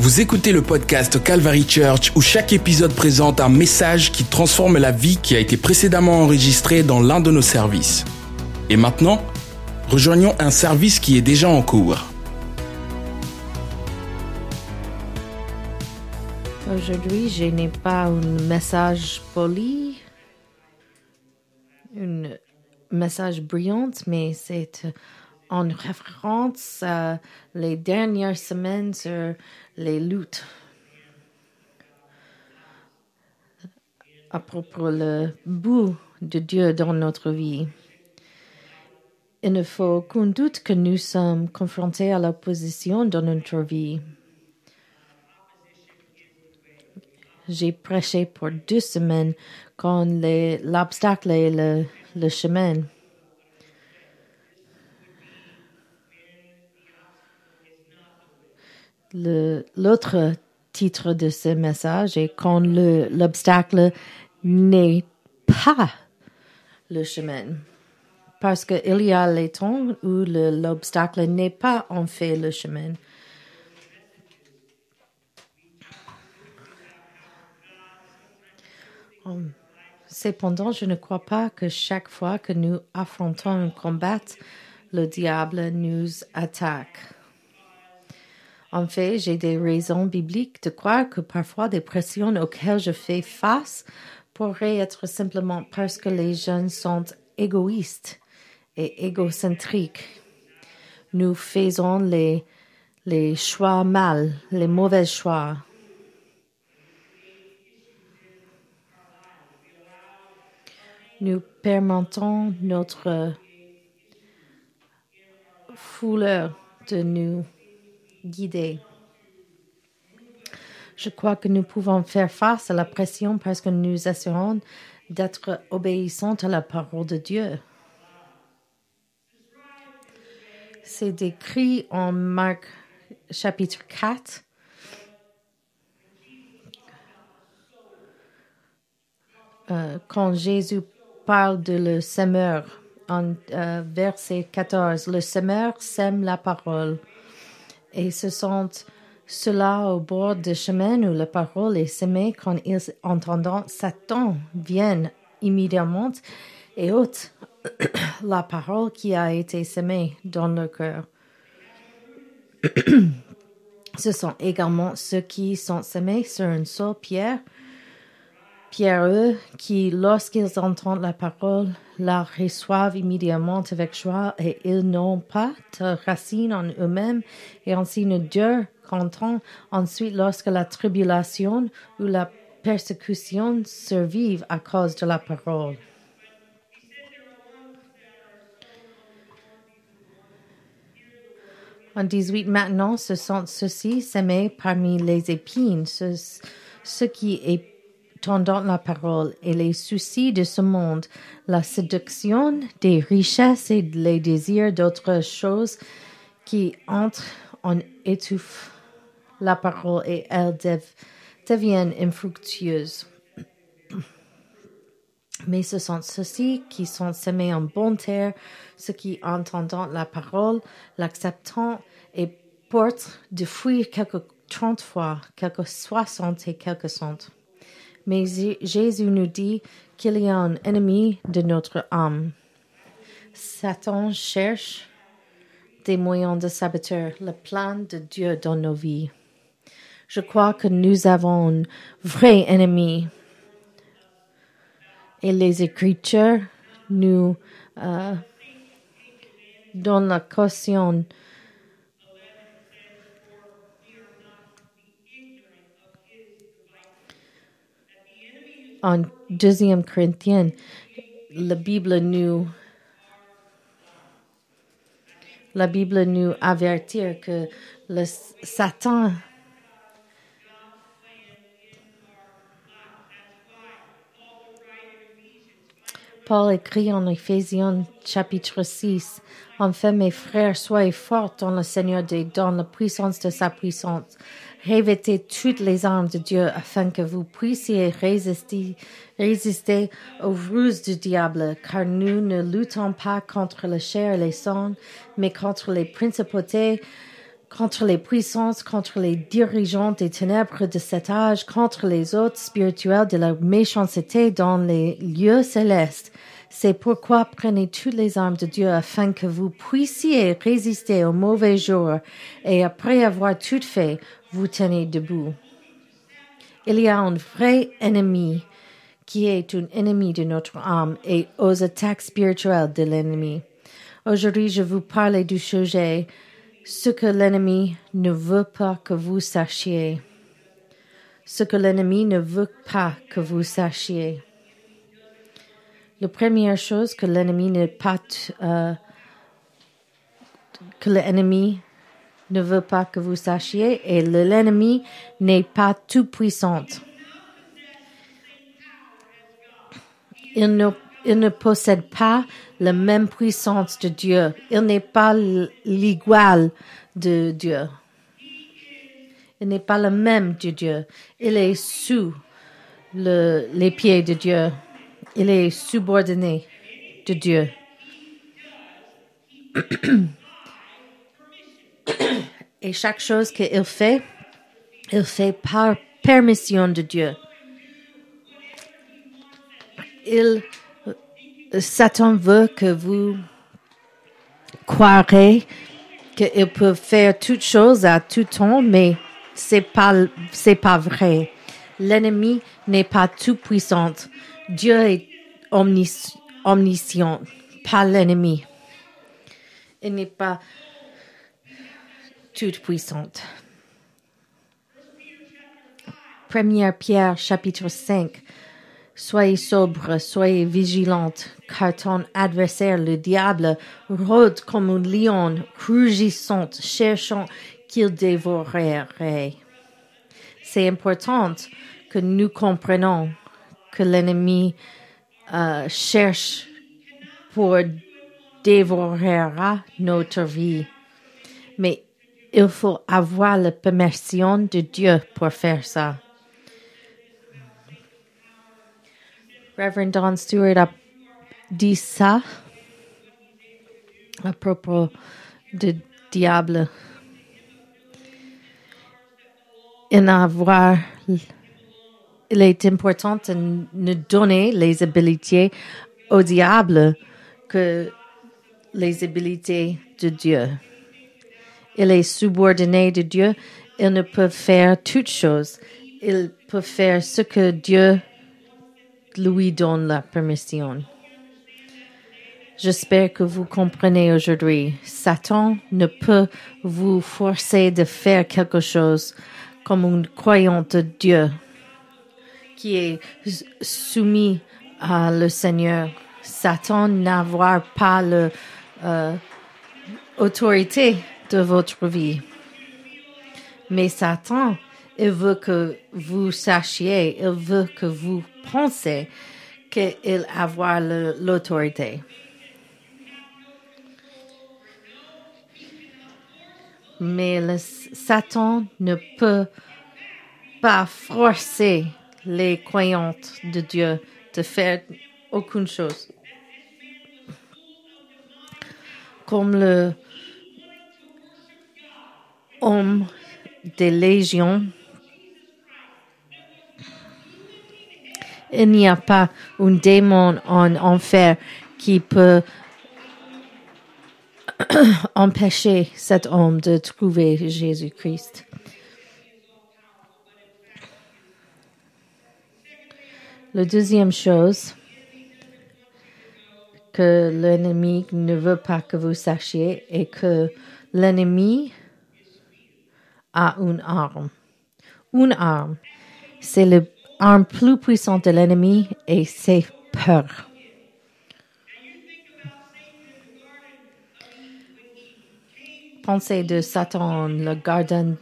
Vous écoutez le podcast Calvary Church où chaque épisode présente un message qui transforme la vie qui a été précédemment enregistrée dans l'un de nos services. Et maintenant, rejoignons un service qui est déjà en cours. Aujourd'hui, je n'ai pas un message poli, un message brillant, mais c'est en référence à les dernières semaines sur les luttes à propos le bout de Dieu dans notre vie. Il ne faut aucun doute que nous sommes confrontés à l'opposition dans notre vie. J'ai prêché pour deux semaines quand l'obstacle est le, le chemin. L'autre titre de ce message est quand l'obstacle n'est pas le chemin. Parce qu'il y a les temps où l'obstacle n'est pas en fait le chemin. Cependant, je ne crois pas que chaque fois que nous affrontons un combat, le diable nous attaque. En fait, j'ai des raisons bibliques de croire que parfois des pressions auxquelles je fais face pourraient être simplement parce que les jeunes sont égoïstes et égocentriques. Nous faisons les, choix mal, les mauvais choix. Nous permettons notre fouleur de nous guider. Je crois que nous pouvons faire face à la pression parce que nous assurons d'être obéissants à la parole de Dieu. C'est décrit en Marc chapitre 4. Euh, quand Jésus parle de le semeur en euh, verset 14, le semeur sème la parole et ce sont ceux-là au bord du chemin où la parole est semée quand ils entendant Satan viennent immédiatement et ôtent la parole qui a été semée dans leur cœur. Ce sont également ceux qui sont semés sur une seule pierre, pierreux, qui, lorsqu'ils entendent la parole, la reçoivent immédiatement avec joie et ils n'ont pas de racine en eux-mêmes et ainsi ne durent qu'entendre ensuite lorsque la tribulation ou la persécution survivent à cause de la parole. En 18 maintenant, ce sont ceux-ci semés parmi les épines, ce, ce qui est tendant la parole et les soucis de ce monde, la séduction des richesses et les désirs d'autres choses qui entrent en étouffe la parole et elles deviennent infructueuses. Mais ce sont ceux-ci qui sont semés en bonne terre, ceux qui entendant la parole, l'acceptant et portent de fruits quelques trente fois, quelques soixante et quelques cent. Mais Jésus nous dit qu'il y a un ennemi de notre âme. Satan cherche des moyens de saboter le plan de Dieu dans nos vies. Je crois que nous avons un vrai ennemi. Et les Écritures nous euh, donnent la caution en deuxième Corinthiens, la Bible nous la Bible nous avertit que le Satan Paul écrit en Éphésiens chapitre 6, Enfin mes frères, soyez forts dans le Seigneur et dans la puissance de sa puissance. Revêtez toutes les armes de Dieu afin que vous puissiez résister, aux ruses du diable, car nous ne luttons pas contre la chair et les sang, mais contre les principautés, contre les puissances, contre les dirigeants des ténèbres de cet âge, contre les hôtes spirituels de la méchanceté dans les lieux célestes. C'est pourquoi prenez toutes les armes de Dieu afin que vous puissiez résister aux mauvais jours et après avoir tout fait, vous tenez debout. Il y a un vrai ennemi qui est un ennemi de notre âme et aux attaques spirituelles de l'ennemi. Aujourd'hui, je vous parle du sujet ce que l'ennemi ne veut pas que vous sachiez. Ce que l'ennemi ne veut pas que vous sachiez. La première chose que l'ennemi n'est pas euh, que l'ennemi ne veut pas que vous sachiez et l'ennemi n'est pas tout puissant. Il ne possède pas la même puissance de Dieu. Il n'est pas l'égal de Dieu. Il n'est pas le même de Dieu. Il est sous le, les pieds de Dieu. Il est subordonné de Dieu. Et chaque chose qu'il fait, il fait par permission de Dieu. Il Satan veut que vous croirez qu'il peut faire toutes choses à tout temps, mais c'est pas, c'est pas vrai. L'ennemi n'est pas tout puissant. Dieu est omniscient, pas l'ennemi. Il n'est pas tout puissant. Première Pierre, chapitre 5. Soyez sobre, soyez vigilante, car ton adversaire, le diable, rôde comme un lion, rugissant, cherchant qu'il dévorerait. C'est important que nous comprenions que l'ennemi euh, cherche pour dévorer notre vie. Mais il faut avoir la permission de Dieu pour faire ça. Reverend Don Stewart a dit ça à propos du diable. Avoir, il est important de ne donner les habilités au diable que les habilités de Dieu. Il est subordonné de Dieu. Il ne peut faire toutes choses. Il peut faire ce que Dieu lui donne la permission. J'espère que vous comprenez aujourd'hui. Satan ne peut vous forcer de faire quelque chose comme une croyante de Dieu qui est soumis à le Seigneur. Satan n'avoir pas l'autorité de votre vie. Mais Satan il veut que vous sachiez, il veut que vous pensiez qu'il a l'autorité. Mais Satan ne peut pas forcer les croyantes de Dieu de faire aucune chose. Comme le homme des légions il n'y a pas un démon en enfer qui peut empêcher cet homme de trouver Jésus-Christ. La deuxième chose que l'ennemi ne veut pas que vous sachiez est que l'ennemi a une arme. Une arme, c'est le arme plus puissante de l'ennemi et c'est peur. Pensez de Satan, le jardin,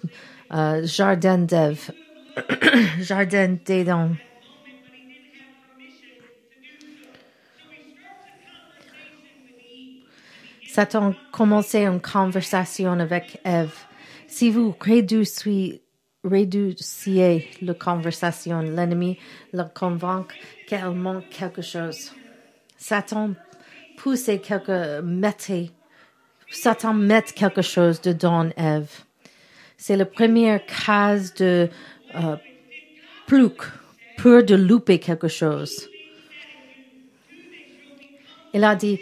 euh, jardin d'Ève, jardin d'Éden. Satan commençait une conversation avec Ève. Si vous réduisez réduisiez la conversation. L'ennemi le convainc qu'elle manque quelque chose. Satan pousse quelque, mettez, Satan met quelque chose dedans Ève. c'est la première case de euh, plouc, peur de louper quelque chose. Il a dit,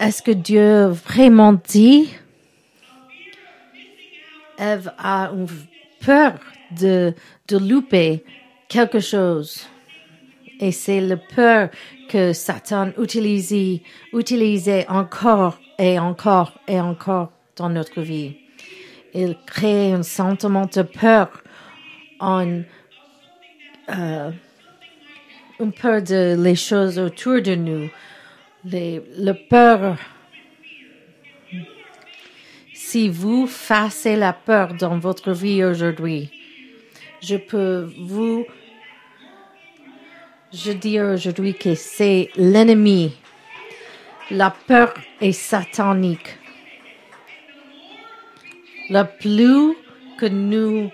est-ce que Dieu vraiment dit Ève a une peur de, de louper quelque chose. Et c'est le peur que Satan utilise, utilisait encore et encore et encore dans notre vie. Il crée un sentiment de peur en euh, une peur de les choses autour de nous, les, le peur. Si vous facez la peur dans votre vie aujourd'hui, je peux vous je dis aujourd'hui que c'est l'ennemi. La peur est satanique. Le plus que nous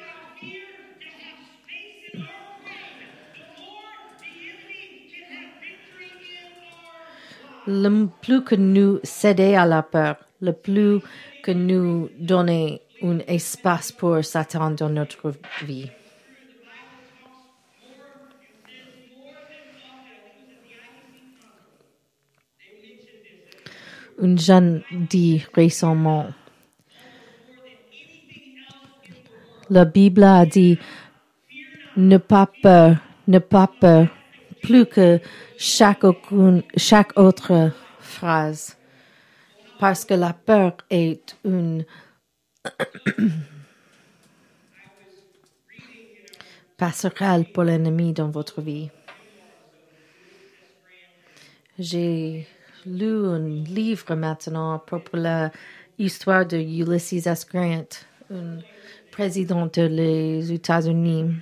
le plus que nous cédons à la peur, le plus que nous donnons un espace pour Satan dans notre vie. Un jeune dit récemment, la Bible a dit, ne pas peur, ne pas peur, plus que chaque autre phrase, parce que la peur est une passerelle pour l'ennemi dans votre vie. J'ai lu un livre maintenant à propos de l'histoire de Ulysses S. Grant, un président des États-Unis.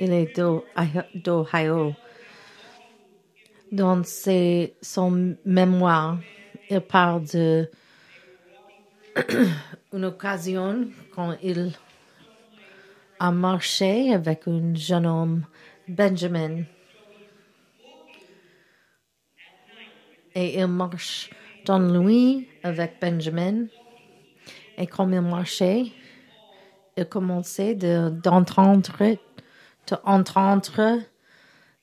Il est d'Ohio. Dans ses, son mémoire, il parle de une occasion quand il a marché avec un jeune homme, Benjamin. Et il marche dans la nuit avec Benjamin. Et comme il marchait, il commençait d'entendre d'entendre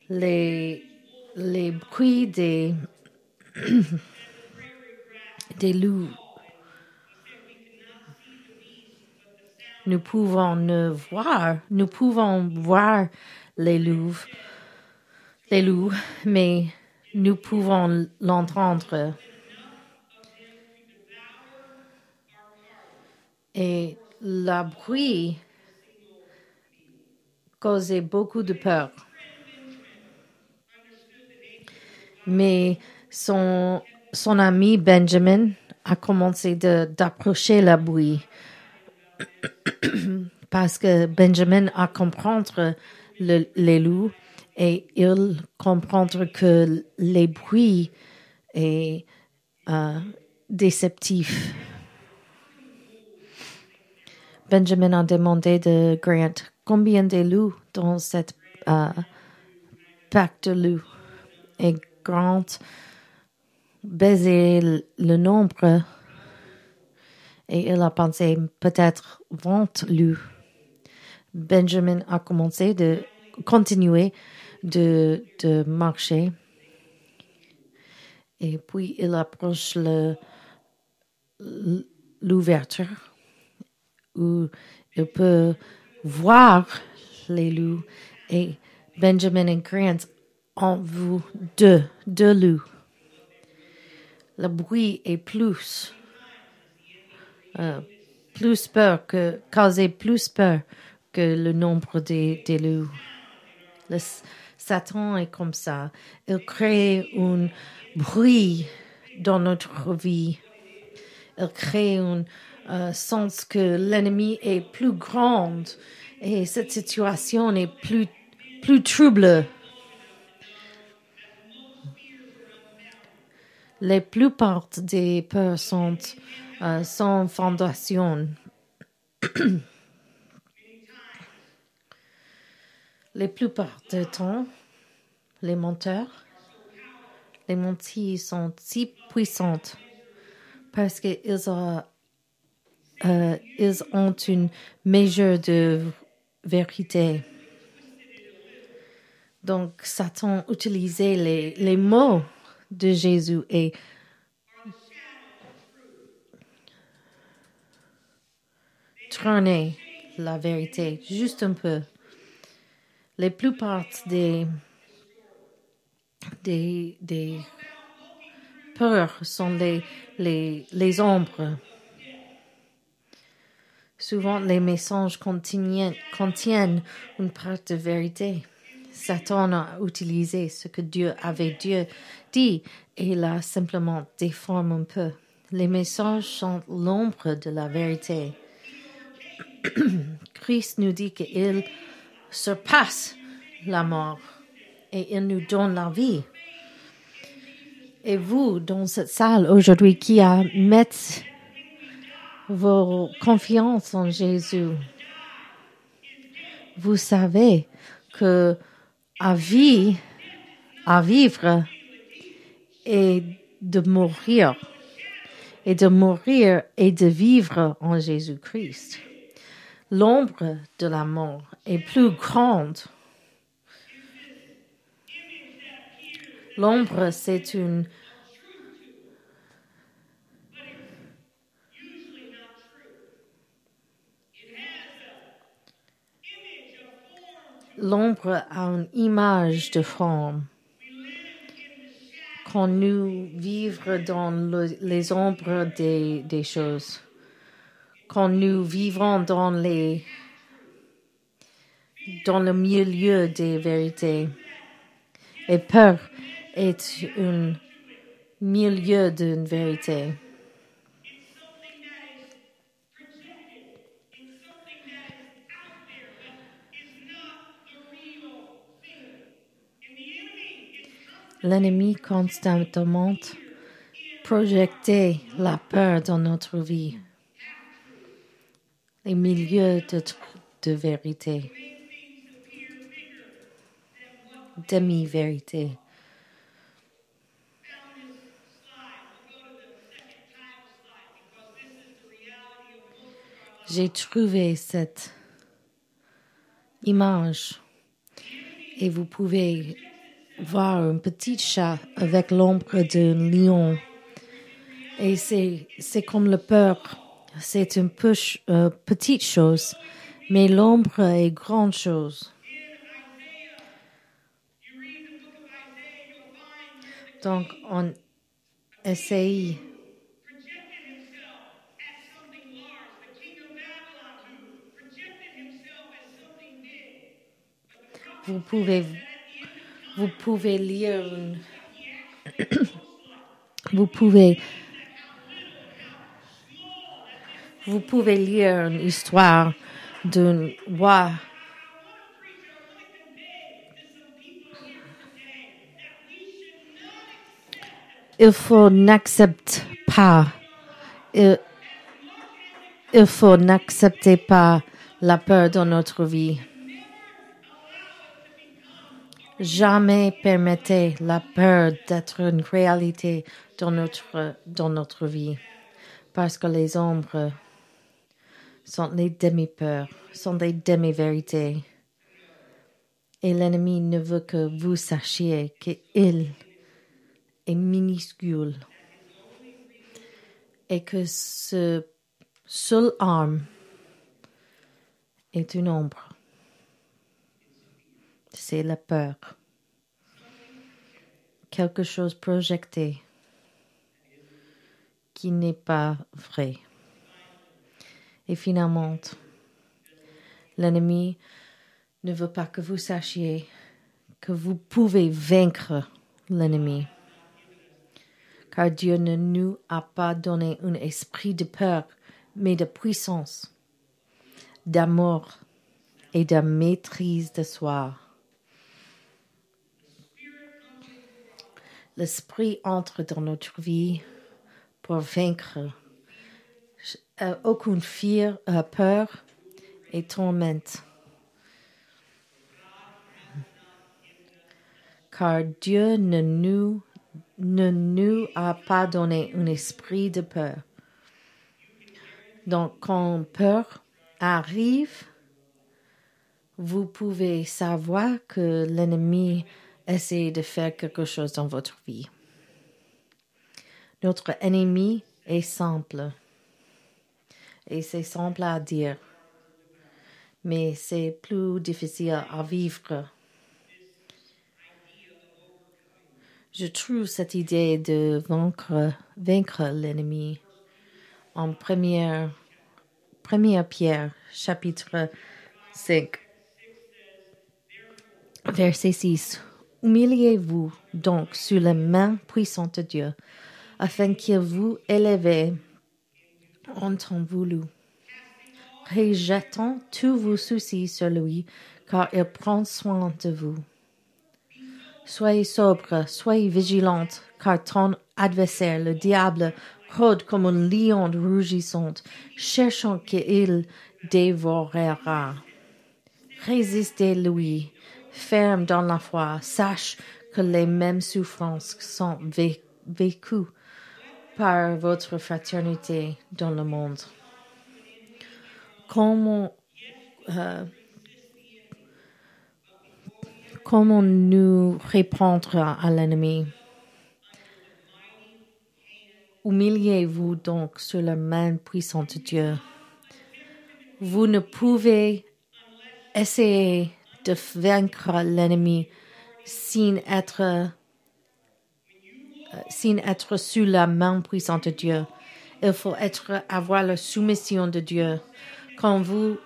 les, les bruits des, loups. Nous pouvons ne voir, nous pouvons voir les loups, les loups, mais nous pouvons l'entendre. Et le bruit causait beaucoup de peur. Mais son, son ami Benjamin a commencé d'approcher la bruit parce que Benjamin a comprendre les loups et il comprendre que les bruits est euh, déceptif. Benjamin a demandé de Grant combien de loups dans cette euh, pack de loups. Et Grant baisait le nombre et il a pensé peut-être 20 loups. Benjamin a commencé de continuer de, de marcher. Et puis il approche l'ouverture où il peut voir les loups. Et Benjamin et Grant ont vu deux, deux loups. Le bruit est plus, euh, plus peur que, causait plus peur que le nombre des, des loups. Le, Satan est comme ça. Il crée un bruit dans notre vie. Il crée un euh, sens que l'ennemi est plus grand et cette situation est plus, plus trouble. Les plupart des peurs sont euh, sans fondation. Les plupart du temps, les menteurs, les mentis sont si puissantes parce qu'ils ont, euh, ils ont une mesure de vérité. Donc, Satan utilisait les mots de Jésus et tourner la vérité juste un peu. Les plupart des, des, peurs sont les ombres. Souvent, les messages contiennent, contiennent une part de vérité. Satan a utilisé ce que Dieu avait Dieu dit et l'a simplement déformé un peu. Les messages sont l'ombre de la vérité. Christ nous dit qu'il surpasse la mort et il nous donne la vie. Et vous, dans cette salle aujourd'hui, qui a mettre vos confiances en Jésus, vous savez que à vie, à vivre et de mourir, et de mourir et de vivre en Jésus-Christ l'ombre de la mort est plus grande. L'ombre, c'est une L'ombre a une image de forme. Quand nous vivons dans les ombres des, choses quand nous vivons dans les dans le milieu des vérités. Et peur est un milieu d'une vérité. L'ennemi constamment projectait la peur dans notre vie. Les milieux de, de vérité, demi-vérité. J'ai trouvé cette image. Et vous pouvez voir un petit chat avec l'ombre d'un lion. Et c'est, comme le peur c'est une euh, petite chose, mais l'ombre est grande chose. Donc, on essaye vous pouvez vous pouvez lire. Vous pouvez. Vous pouvez lire une histoire d'un roi il faut n'accepter pas. Il, il faut n'accepter pas la peur dans notre vie. Jamais permettez la peur d'être une réalité dans notre, vie, parce que les ombres sont les demi-peurs, sont des demi-vérités. Et l'ennemi ne veut que vous sachiez qu'il est minuscule et que ce seul arme est une ombre. C'est la peur. Quelque chose projeté qui n'est pas vrai. Et finalement, l'ennemi ne veut pas que vous sachiez que vous pouvez vaincre l'ennemi. Car Dieu ne nous a pas donné un esprit de peur, mais de puissance, d'amour et de maîtrise de soi. L'esprit entre dans notre vie pour vaincre euh, aucune fear, euh, peur et tourmente. Car Dieu ne nous ne nous a pas donné un esprit de peur. Donc, quand peur arrive, vous pouvez savoir que l'ennemi essaie de faire quelque chose dans votre vie. Notre ennemi est simple. Et c'est simple à dire. Mais c'est plus difficile à vivre. Je trouve cette idée de vaincre, vaincre l'ennemi en première, première Pierre, chapitre 5, verset 6. Humiliez-vous donc sous la main puissante de Dieu, afin qu'il vous élève en temps voulu. Rejetant tous vos soucis sur lui, car il prend soin de vous. Soyez sobre, soyez vigilante, car ton adversaire, le diable, rôde comme un lion rougissant, cherchant qu'il dévorera. Résistez-lui, ferme dans la foi, sache que les mêmes souffrances sont vécues par votre fraternité dans le monde. Comment, euh, comment nous répondre à l'ennemi? Humiliez-vous donc sur la main puissante de Dieu. Vous ne pouvez essayer de vaincre l'ennemi sans être, euh, sans être sous la main puissante de Dieu. Il faut être, avoir la soumission de Dieu. Quand vous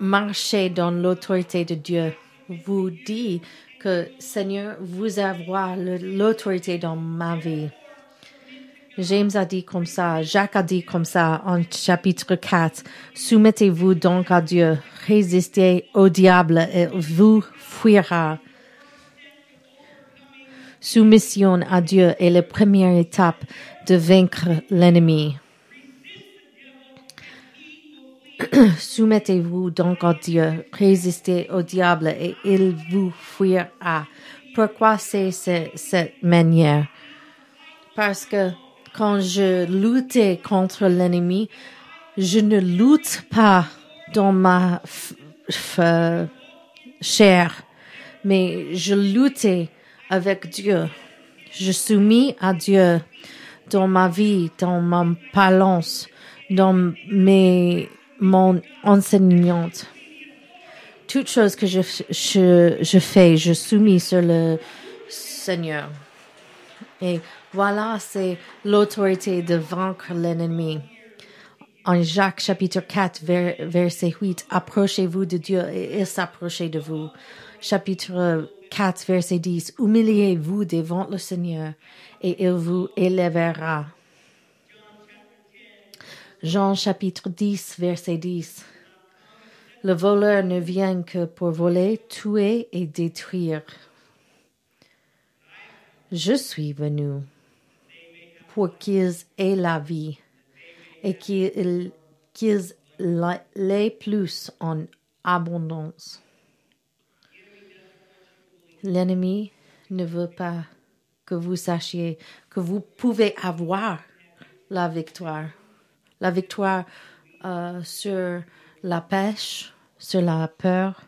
marchez dans l'autorité de Dieu, vous dites que Seigneur, vous avez l'autorité dans ma vie. James a dit comme ça, Jacques a dit comme ça en chapitre 4, Soumettez-vous donc à Dieu, résistez au diable et vous fuira. Soumission à Dieu est la première étape de vaincre l'ennemi. Soumettez-vous donc à Dieu, résistez au diable et il vous fuira. Pourquoi c'est cette manière? Parce que quand je luttais contre l'ennemi, je ne lutte pas dans ma chair, mais je luttais avec Dieu. Je soumis à Dieu dans ma vie, dans ma balance, dans mes, mon enseignement. Toutes choses que je, je, je fais, je soumis sur le Seigneur. Et voilà, c'est l'autorité de vaincre l'ennemi. En Jacques chapitre 4, verset 8, approchez-vous de Dieu et il s'approche de vous. Chapitre 4, verset 10, humiliez-vous devant le Seigneur et il vous élèvera. Jean chapitre 10, verset 10. Le voleur ne vient que pour voler, tuer et détruire. Je suis venu pour qu'ils aient la vie et qu'ils l'aient plus en abondance. L'ennemi ne veut pas que vous sachiez que vous pouvez avoir la victoire. La victoire euh, sur la pêche, sur la peur.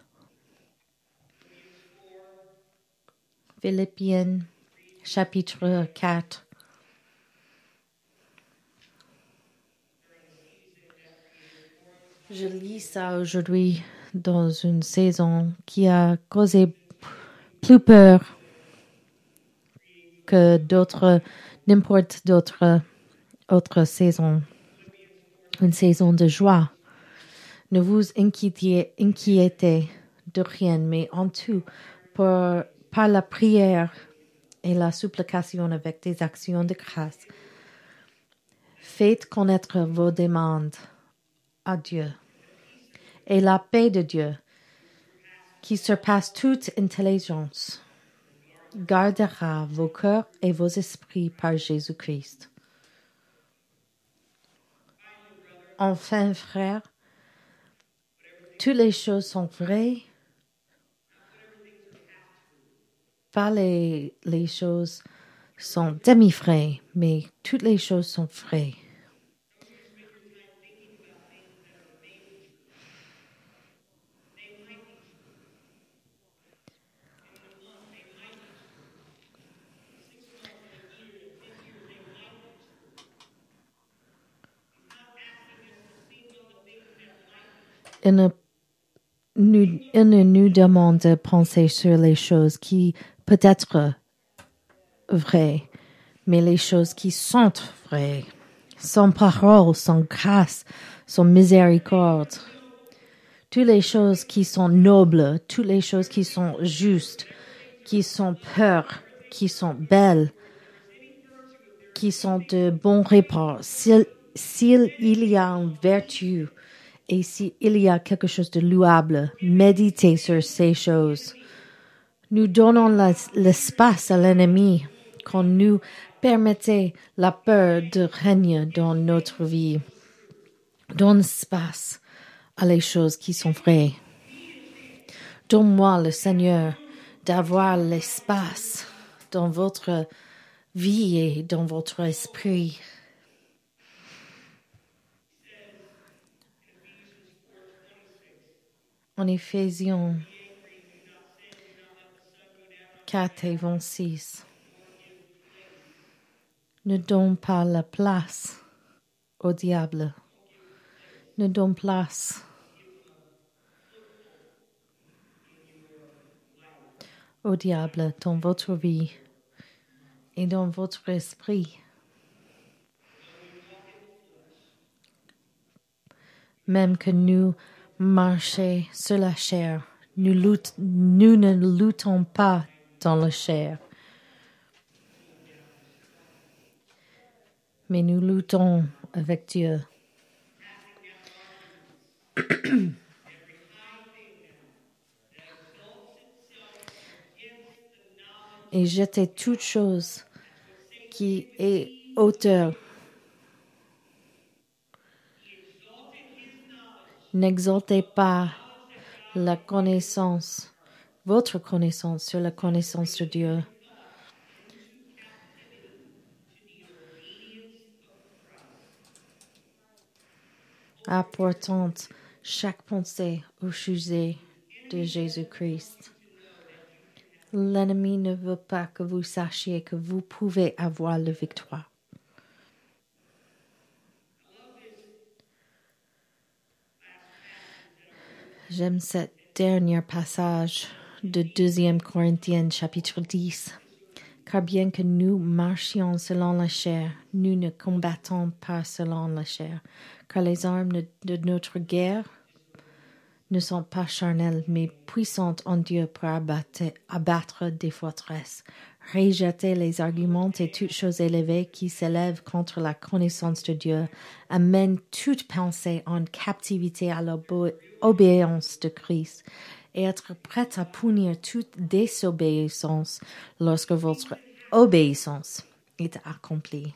Philippiens chapitre 4 Je lis ça aujourd'hui dans une saison qui a causé plus peur que d'autres, n'importe d'autres autres saisons. Une saison de joie. Ne vous inquiétez, inquiétez de rien, mais en tout, par, par la prière et la supplication avec des actions de grâce, faites connaître vos demandes à Dieu. Et la paix de Dieu, qui surpasse toute intelligence, gardera vos cœurs et vos esprits par Jésus-Christ. Enfin, frères, toutes les choses sont vraies, pas les, choses sont demi-frais, mais toutes les choses sont frais. Il ne, nous, il ne nous demande de penser sur les choses qui peut-être vraies, mais les choses qui sont vraies. Son parole, son grâce, son miséricorde. Toutes les choses qui sont nobles, toutes les choses qui sont justes, qui sont pures, qui sont belles, qui sont de bons repas. S'il, s'il y a une vertu, et s'il y a quelque chose de louable, méditez sur ces choses. Nous donnons l'espace à l'ennemi quand nous permettez la peur de régner dans notre vie. Donne espace à les choses qui sont vraies. Donne-moi le Seigneur d'avoir l'espace dans votre vie et dans votre esprit. En Éphésiens 4 et 26. Ne donne pas la place au diable. Ne donne place au diable dans votre vie et dans votre esprit. Même que nous marcher sur la chair. Nous, nous ne luttons pas dans la chair. Mais nous luttons avec Dieu. Et jetez toute chose qui est auteur N'exaltez pas la connaissance, votre connaissance sur la connaissance de Dieu. Apportant chaque pensée au sujet de Jésus-Christ. L'ennemi ne veut pas que vous sachiez que vous pouvez avoir la victoire. J'aime ce dernier passage de 2 Corinthiens chapitre 10. Car bien que nous marchions selon la chair, nous ne combattons pas selon la chair, car les armes de notre guerre ne sont pas charnelles, mais puissantes en Dieu pour abattre, abattre des forteresses, rejeter les arguments et toutes choses élevées qui s'élèvent contre la connaissance de Dieu, amène toute pensée en captivité à l'obéissance de Christ, et être prête à punir toute désobéissance lorsque votre obéissance est accomplie.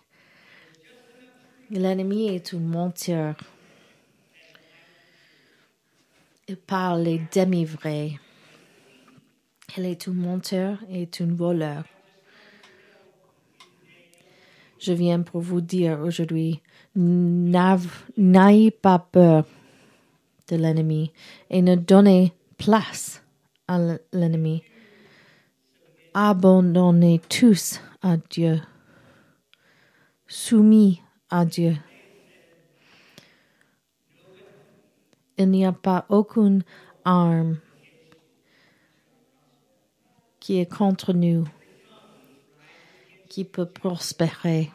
L'ennemi est un menteur. Il parle les demi-vrais. Il est un menteur et un voleur. Je viens pour vous dire aujourd'hui, n'ayez pas peur de l'ennemi et ne donnez place à l'ennemi. Abandonnez tous à Dieu, soumis à Dieu. Il n'y a pas aucune arme qui est contre nous qui peut prospérer.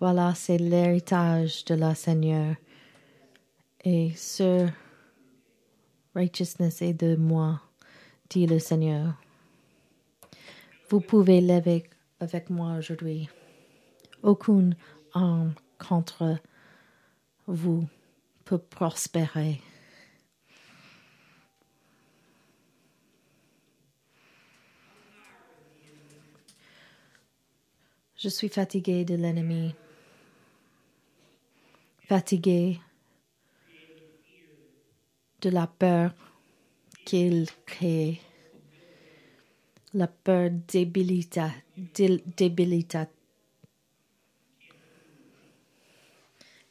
Voilà, c'est l'héritage de la Seigneur. Et ce righteousness est de moi, dit le Seigneur. Vous pouvez lever avec moi aujourd'hui. Aucune arme contre vous peut prospérer. Je suis fatigué de l'ennemi, fatigué de la peur qu'il crée La peur débilita, débilita,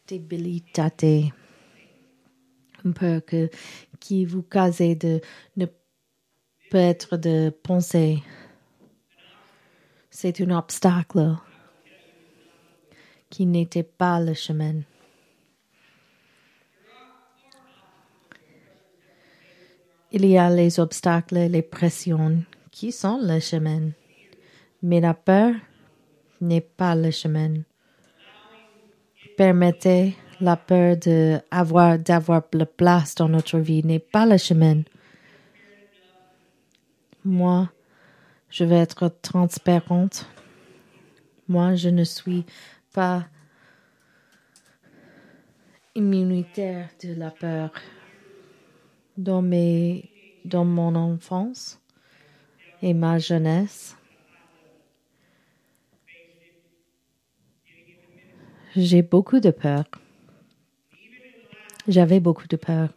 débilité. Une peur qui vous causait de ne pas être de penser. C'est un obstacle qui n'était pas le chemin. Il y a les obstacles les pressions qui sont le chemin, mais la peur n'est pas le chemin. Permettez la peur d'avoir d'avoir la place dans notre vie n'est pas le chemin. Moi, je vais être transparente. Moi, je ne suis pas immunitaire de la peur dans, dans mon enfance et ma jeunesse. J'ai beaucoup de peur. J'avais beaucoup de peur.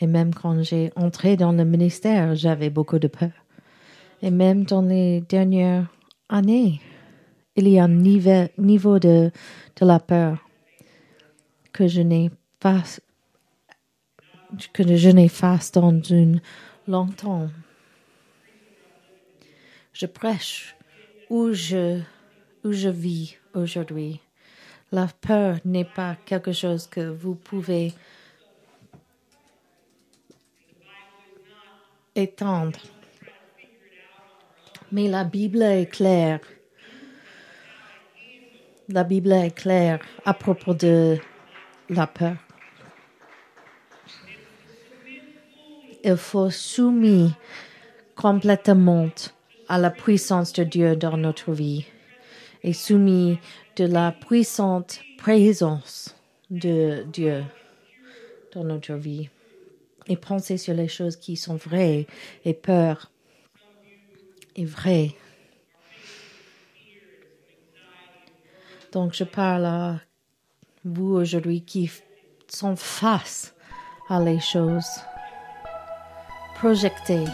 Et même quand j'ai entré dans le ministère, j'avais beaucoup de peur. Et même dans les dernières années, il y a un niveau, de, de la peur que je n'ai pas que je n'ai face dans une longtemps. Je prêche où je, où je vis aujourd'hui. La peur n'est pas quelque chose que vous pouvez étendre. Mais la Bible est claire. La Bible est claire à propos de la peur. il faut soumettre complètement à la puissance de Dieu dans notre vie et soumis de la puissante présence de Dieu dans notre vie et penser sur les choses qui sont vraies et peur et vraies. Donc je parle à vous aujourd'hui qui sont face à les choses projeté.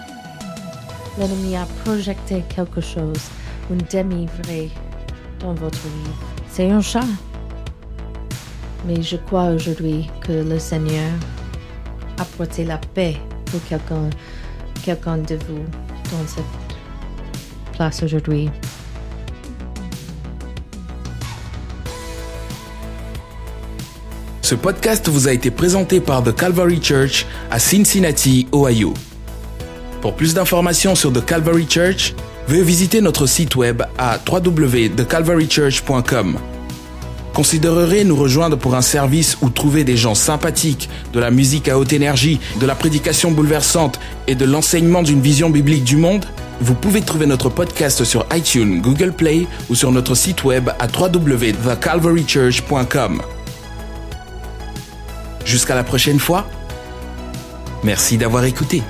L'ennemi a projeté quelque chose, une demi-vraie dans votre vie. C'est un chat. Mais je crois aujourd'hui que le Seigneur a porté la paix pour quelqu'un quelqu'un de vous dans cette Ce podcast vous a été présenté par The Calvary Church à Cincinnati, Ohio. Pour plus d'informations sur The Calvary Church, veuillez visiter notre site web à www.thecalvarychurch.com. Considérerez nous rejoindre pour un service où trouver des gens sympathiques, de la musique à haute énergie, de la prédication bouleversante et de l'enseignement d'une vision biblique du monde? Vous pouvez trouver notre podcast sur iTunes, Google Play ou sur notre site web à www.thecalvarychurch.com. Jusqu'à la prochaine fois. Merci d'avoir écouté.